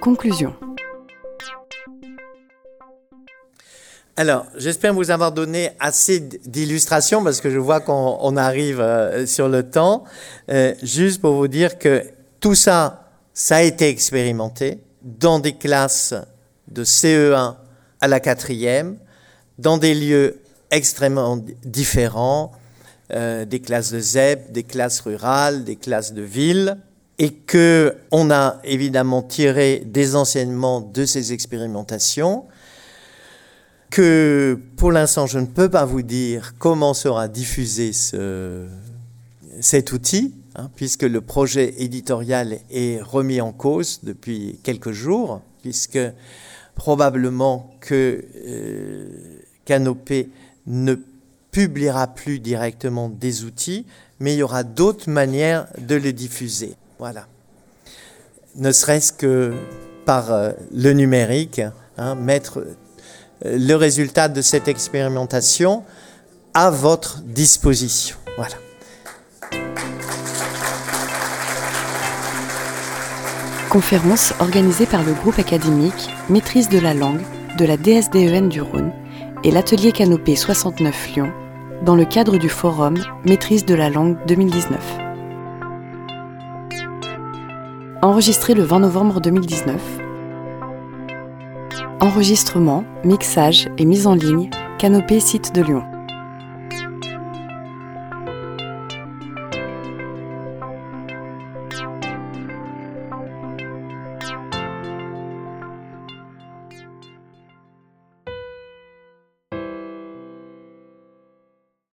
Conclusion. Alors, j'espère vous avoir donné assez d'illustrations parce que je vois qu'on arrive euh, sur le temps. Euh, juste pour vous dire que tout ça, ça a été expérimenté dans des classes de CE1 à la quatrième, dans des lieux extrêmement différents, euh, des classes de ZEP, des classes rurales, des classes de ville, et que on a évidemment tiré des enseignements de ces expérimentations, que pour l'instant je ne peux pas vous dire comment sera diffusé ce, cet outil, hein, puisque le projet éditorial est remis en cause depuis quelques jours, puisque probablement que euh, Canopé ne publiera plus directement des outils, mais il y aura d'autres manières de les diffuser. Voilà. Ne serait-ce que par euh, le numérique, hein, mettre euh, le résultat de cette expérimentation à votre disposition. Voilà. Conférence organisée par le groupe académique Maîtrise de la langue de la DSDEN du Rhône et l'atelier Canopé 69 Lyon dans le cadre du forum Maîtrise de la langue 2019 enregistré le 20 novembre 2019. Enregistrement, mixage et mise en ligne, Canopée Site de Lyon.